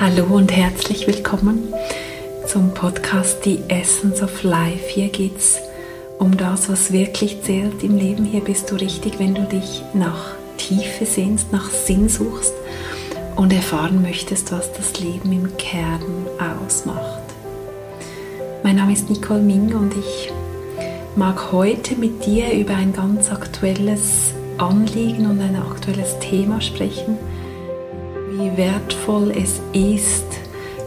Hallo und herzlich willkommen zum Podcast The Essence of Life. Hier geht es um das, was wirklich zählt im Leben. Hier bist du richtig, wenn du dich nach Tiefe sehnst, nach Sinn suchst und erfahren möchtest, was das Leben im Kern ausmacht. Mein Name ist Nicole Ming und ich mag heute mit dir über ein ganz aktuelles Anliegen und ein aktuelles Thema sprechen, wertvoll es ist,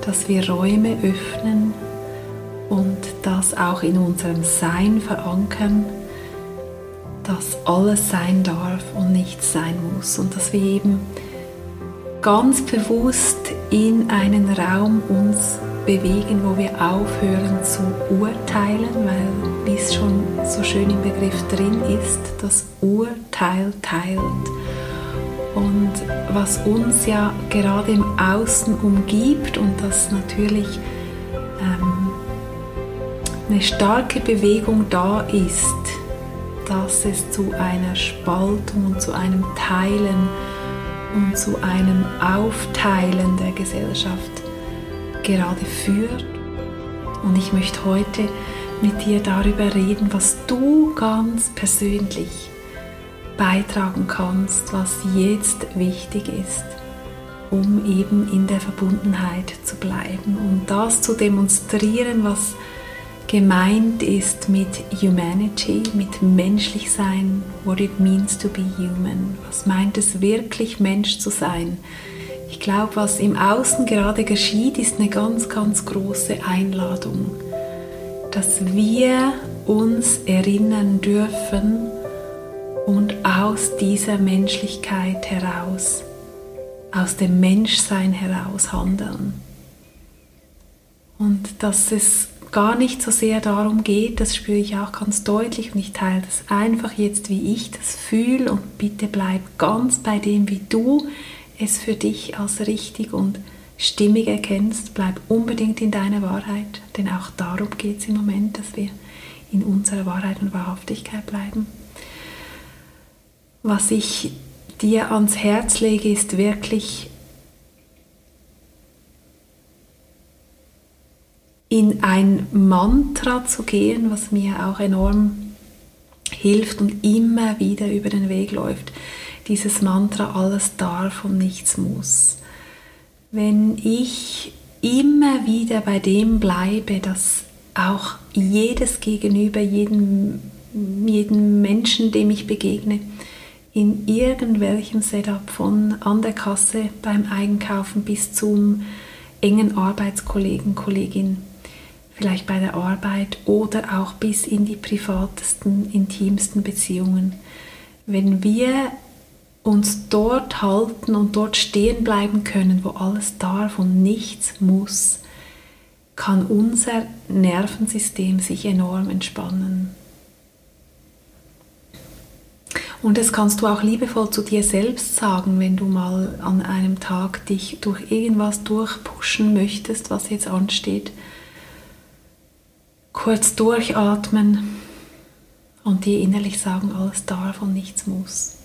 dass wir Räume öffnen und das auch in unserem Sein verankern, dass alles sein darf und nichts sein muss und dass wir eben ganz bewusst in einen Raum uns bewegen, wo wir aufhören zu urteilen, weil, wie es schon so schön im Begriff drin ist, das Urteil teilt. Und was uns ja gerade im Außen umgibt und das natürlich ähm, eine starke Bewegung da ist, dass es zu einer Spaltung und zu einem Teilen und zu einem Aufteilen der Gesellschaft gerade führt. Und ich möchte heute mit dir darüber reden, was du ganz persönlich beitragen kannst, was jetzt wichtig ist, um eben in der Verbundenheit zu bleiben und das zu demonstrieren, was gemeint ist mit Humanity, mit menschlich sein, what it means to be human. Was meint es wirklich, Mensch zu sein? Ich glaube, was im Außen gerade geschieht, ist eine ganz, ganz große Einladung, dass wir uns erinnern dürfen und aus dieser Menschlichkeit heraus, aus dem Menschsein heraus handeln. Und dass es gar nicht so sehr darum geht, das spüre ich auch ganz deutlich und ich teile das einfach jetzt, wie ich das fühle und bitte bleib ganz bei dem, wie du es für dich als richtig und stimmig erkennst, bleib unbedingt in deiner Wahrheit, denn auch darum geht es im Moment, dass wir in unserer Wahrheit und Wahrhaftigkeit bleiben. Was ich dir ans Herz lege, ist wirklich in ein Mantra zu gehen, was mir auch enorm hilft und immer wieder über den Weg läuft. Dieses Mantra, alles darf und nichts muss. Wenn ich immer wieder bei dem bleibe, dass auch jedes Gegenüber, jeden, jeden Menschen, dem ich begegne, in irgendwelchem Setup von an der Kasse beim Einkaufen bis zum engen Arbeitskollegen, Kollegin, vielleicht bei der Arbeit oder auch bis in die privatesten, intimsten Beziehungen. Wenn wir uns dort halten und dort stehen bleiben können, wo alles darf und nichts muss, kann unser Nervensystem sich enorm entspannen. Und das kannst du auch liebevoll zu dir selbst sagen, wenn du mal an einem Tag dich durch irgendwas durchpushen möchtest, was jetzt ansteht kurz durchatmen und dir innerlich sagen, alles darf und nichts muss.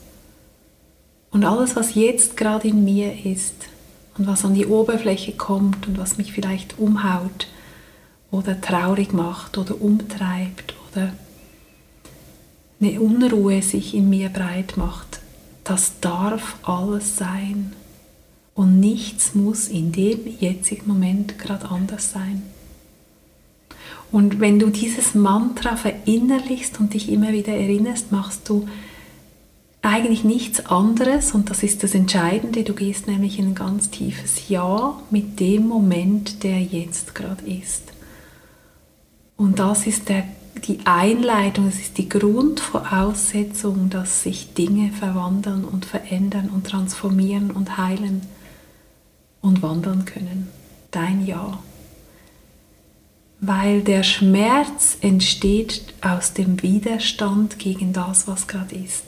Und alles, was jetzt gerade in mir ist und was an die Oberfläche kommt und was mich vielleicht umhaut oder traurig macht oder umtreibt oder eine Unruhe sich in mir breit macht, das darf alles sein. Und nichts muss in dem jetzigen Moment gerade anders sein. Und wenn du dieses Mantra verinnerlichst und dich immer wieder erinnerst, machst du eigentlich nichts anderes und das ist das Entscheidende. Du gehst nämlich in ein ganz tiefes Ja mit dem Moment, der jetzt gerade ist. Und das ist der, die Einleitung, das ist die Grundvoraussetzung, dass sich Dinge verwandeln und verändern und transformieren und heilen und wandern können. Dein Ja weil der Schmerz entsteht aus dem Widerstand gegen das, was gerade ist.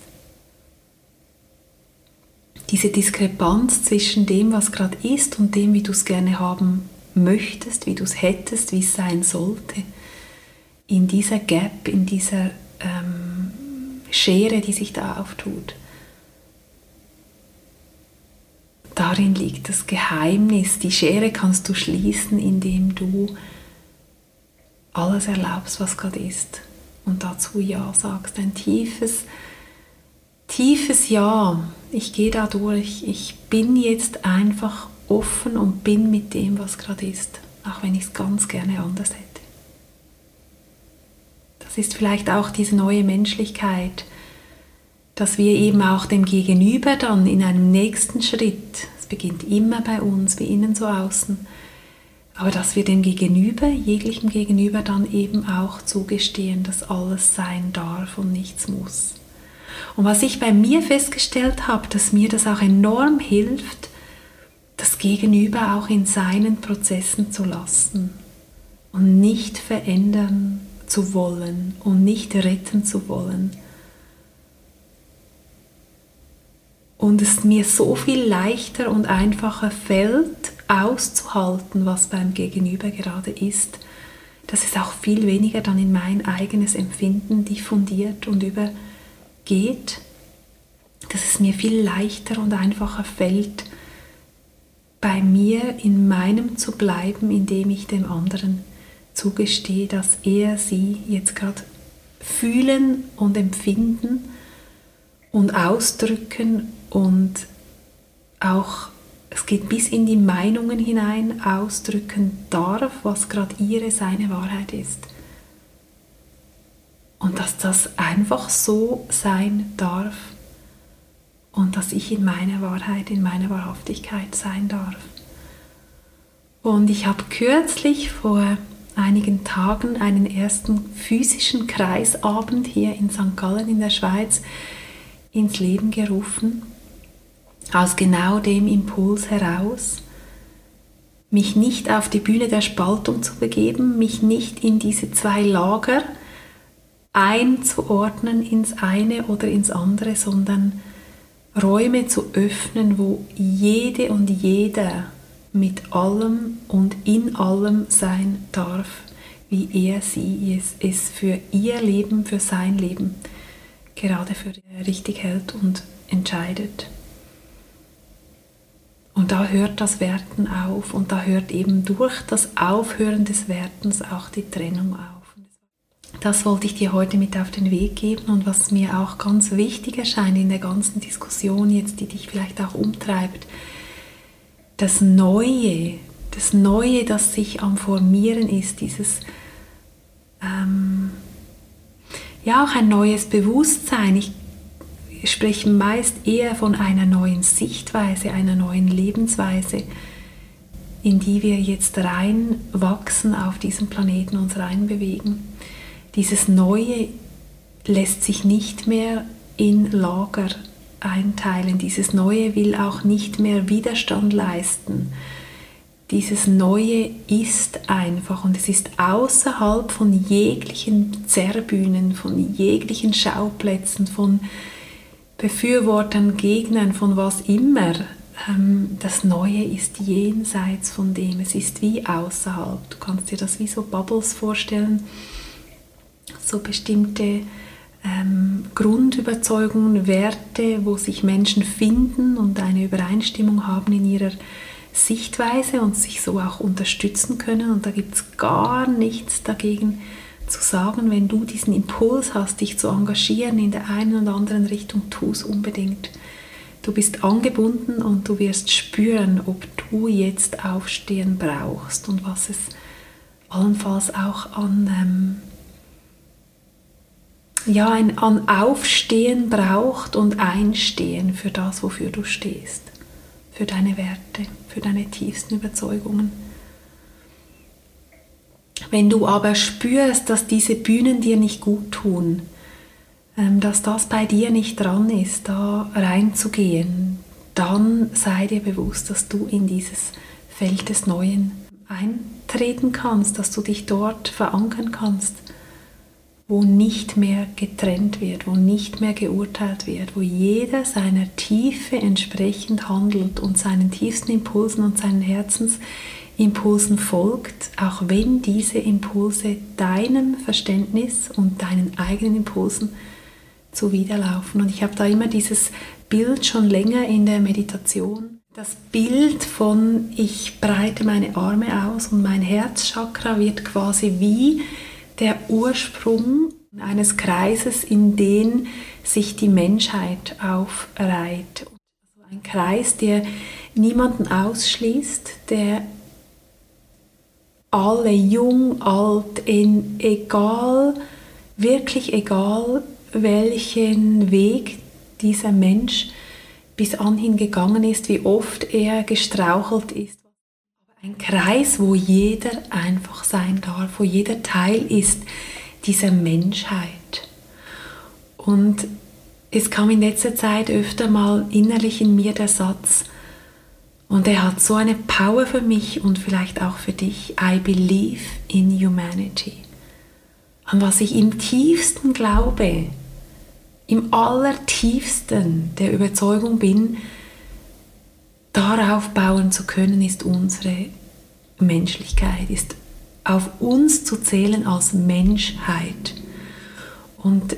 Diese Diskrepanz zwischen dem, was gerade ist und dem, wie du es gerne haben möchtest, wie du es hättest, wie es sein sollte, in dieser Gap, in dieser ähm, Schere, die sich da auftut. darin liegt das Geheimnis. Die Schere kannst du schließen, indem du alles erlaubst, was gerade ist. Und dazu Ja sagst. Ein tiefes, tiefes Ja. Ich gehe da durch. Ich bin jetzt einfach offen und bin mit dem, was gerade ist. Auch wenn ich es ganz gerne anders hätte. Ist vielleicht auch diese neue Menschlichkeit, dass wir eben auch dem Gegenüber dann in einem nächsten Schritt, es beginnt immer bei uns, wie innen so außen, aber dass wir dem Gegenüber, jeglichem Gegenüber dann eben auch zugestehen, dass alles sein darf und nichts muss. Und was ich bei mir festgestellt habe, dass mir das auch enorm hilft, das Gegenüber auch in seinen Prozessen zu lassen und nicht verändern zu wollen und nicht retten zu wollen, und es mir so viel leichter und einfacher fällt, auszuhalten, was beim Gegenüber gerade ist, dass es auch viel weniger dann in mein eigenes Empfinden diffundiert und übergeht, dass es mir viel leichter und einfacher fällt, bei mir in meinem zu bleiben, indem ich dem anderen zugestehe, dass er sie jetzt gerade fühlen und empfinden und ausdrücken und auch es geht bis in die Meinungen hinein ausdrücken darf, was gerade ihre, seine Wahrheit ist. Und dass das einfach so sein darf und dass ich in meiner Wahrheit, in meiner Wahrhaftigkeit sein darf. Und ich habe kürzlich vor einigen Tagen einen ersten physischen Kreisabend hier in St. Gallen in der Schweiz ins Leben gerufen aus genau dem Impuls heraus, mich nicht auf die Bühne der Spaltung zu begeben, mich nicht in diese zwei Lager einzuordnen ins eine oder ins andere, sondern Räume zu öffnen, wo jede und jeder mit allem und in allem sein darf, wie er sie es für ihr Leben, für sein Leben gerade für richtig hält und entscheidet. Und da hört das Werten auf und da hört eben durch das Aufhören des Wertens auch die Trennung auf. Das wollte ich dir heute mit auf den Weg geben und was mir auch ganz wichtig erscheint in der ganzen Diskussion jetzt, die dich vielleicht auch umtreibt, das Neue, das Neue, das sich am Formieren ist, dieses ähm, ja auch ein neues Bewusstsein. Ich sprechen meist eher von einer neuen Sichtweise, einer neuen Lebensweise, in die wir jetzt reinwachsen auf diesem Planeten, uns reinbewegen. Dieses Neue lässt sich nicht mehr in Lager einteilen. Dieses Neue will auch nicht mehr Widerstand leisten. Dieses Neue ist einfach und es ist außerhalb von jeglichen Zerrbühnen, von jeglichen Schauplätzen, von Befürwortern, Gegnern von was immer, ähm, das Neue ist jenseits von dem. Es ist wie außerhalb. Du kannst dir das wie so Bubbles vorstellen, so bestimmte ähm, Grundüberzeugungen, Werte, wo sich Menschen finden und eine Übereinstimmung haben in ihrer Sichtweise und sich so auch unterstützen können. Und da gibt es gar nichts dagegen, zu sagen, wenn du diesen Impuls hast, dich zu engagieren in der einen oder anderen Richtung, tu es unbedingt. Du bist angebunden und du wirst spüren, ob du jetzt Aufstehen brauchst und was es allenfalls auch an, ähm, ja, ein, an Aufstehen braucht und Einstehen für das, wofür du stehst, für deine Werte, für deine tiefsten Überzeugungen. Wenn du aber spürst, dass diese Bühnen dir nicht gut tun, ähm, dass das bei dir nicht dran ist, da reinzugehen, dann sei dir bewusst, dass du in dieses Feld des Neuen eintreten kannst, dass du dich dort verankern kannst, wo nicht mehr getrennt wird, wo nicht mehr geurteilt wird, wo jeder seiner Tiefe entsprechend handelt und seinen tiefsten Impulsen und seinen Herzens Impulsen folgt, auch wenn diese Impulse deinem Verständnis und deinen eigenen Impulsen zuwiderlaufen. Und ich habe da immer dieses Bild schon länger in der Meditation, Das Bild von ich breite meine Arme aus und mein Herzchakra wird quasi wie der Ursprung eines Kreises, in den sich die Menschheit aufreiht. Also ein Kreis, der niemanden ausschließt, der alle jung, alt, in egal, wirklich egal, welchen Weg dieser Mensch bis anhin gegangen ist, wie oft er gestrauchelt ist. Ein Kreis, wo jeder einfach sein darf, wo jeder Teil ist dieser Menschheit. Und es kam in letzter Zeit öfter mal innerlich in mir der Satz, und er hat so eine Power für mich und vielleicht auch für dich. I believe in humanity. An was ich im tiefsten glaube, im allertiefsten der Überzeugung bin, darauf bauen zu können, ist unsere Menschlichkeit, ist auf uns zu zählen als Menschheit. Und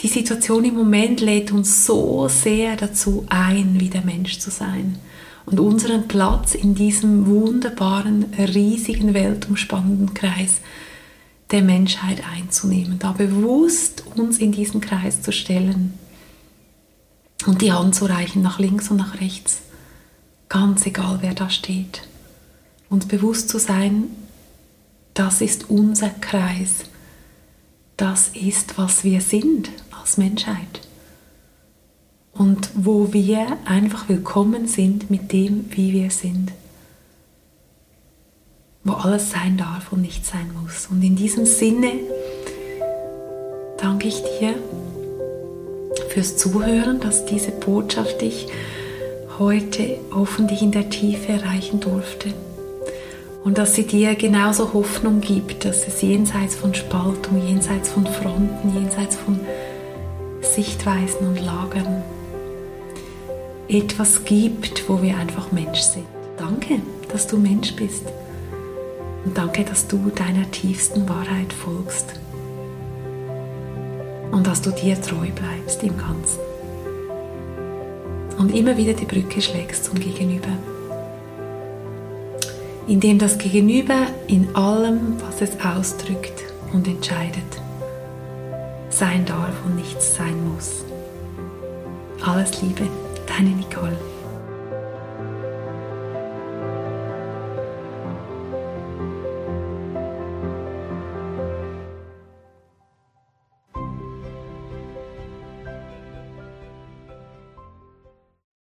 die Situation im Moment lädt uns so sehr dazu ein, wieder Mensch zu sein. Und unseren Platz in diesem wunderbaren, riesigen, weltumspannenden Kreis der Menschheit einzunehmen, da bewusst uns in diesen Kreis zu stellen und die Hand zu reichen nach links und nach rechts, ganz egal wer da steht. Und bewusst zu sein, das ist unser Kreis, das ist, was wir sind als Menschheit. Und wo wir einfach willkommen sind mit dem, wie wir sind wo alles sein darf und nicht sein muss. Und in diesem Sinne danke ich dir fürs Zuhören, dass diese Botschaft dich heute hoffentlich in der Tiefe erreichen durfte. Und dass sie dir genauso Hoffnung gibt, dass es jenseits von Spaltung, jenseits von Fronten, jenseits von Sichtweisen und Lagern etwas gibt, wo wir einfach Mensch sind. Danke, dass du Mensch bist. Und danke, dass du deiner tiefsten Wahrheit folgst. Und dass du dir treu bleibst im Ganzen. Und immer wieder die Brücke schlägst zum Gegenüber. Indem das Gegenüber in allem, was es ausdrückt und entscheidet, sein darf und nichts sein muss. Alles Liebe, deine Nicole.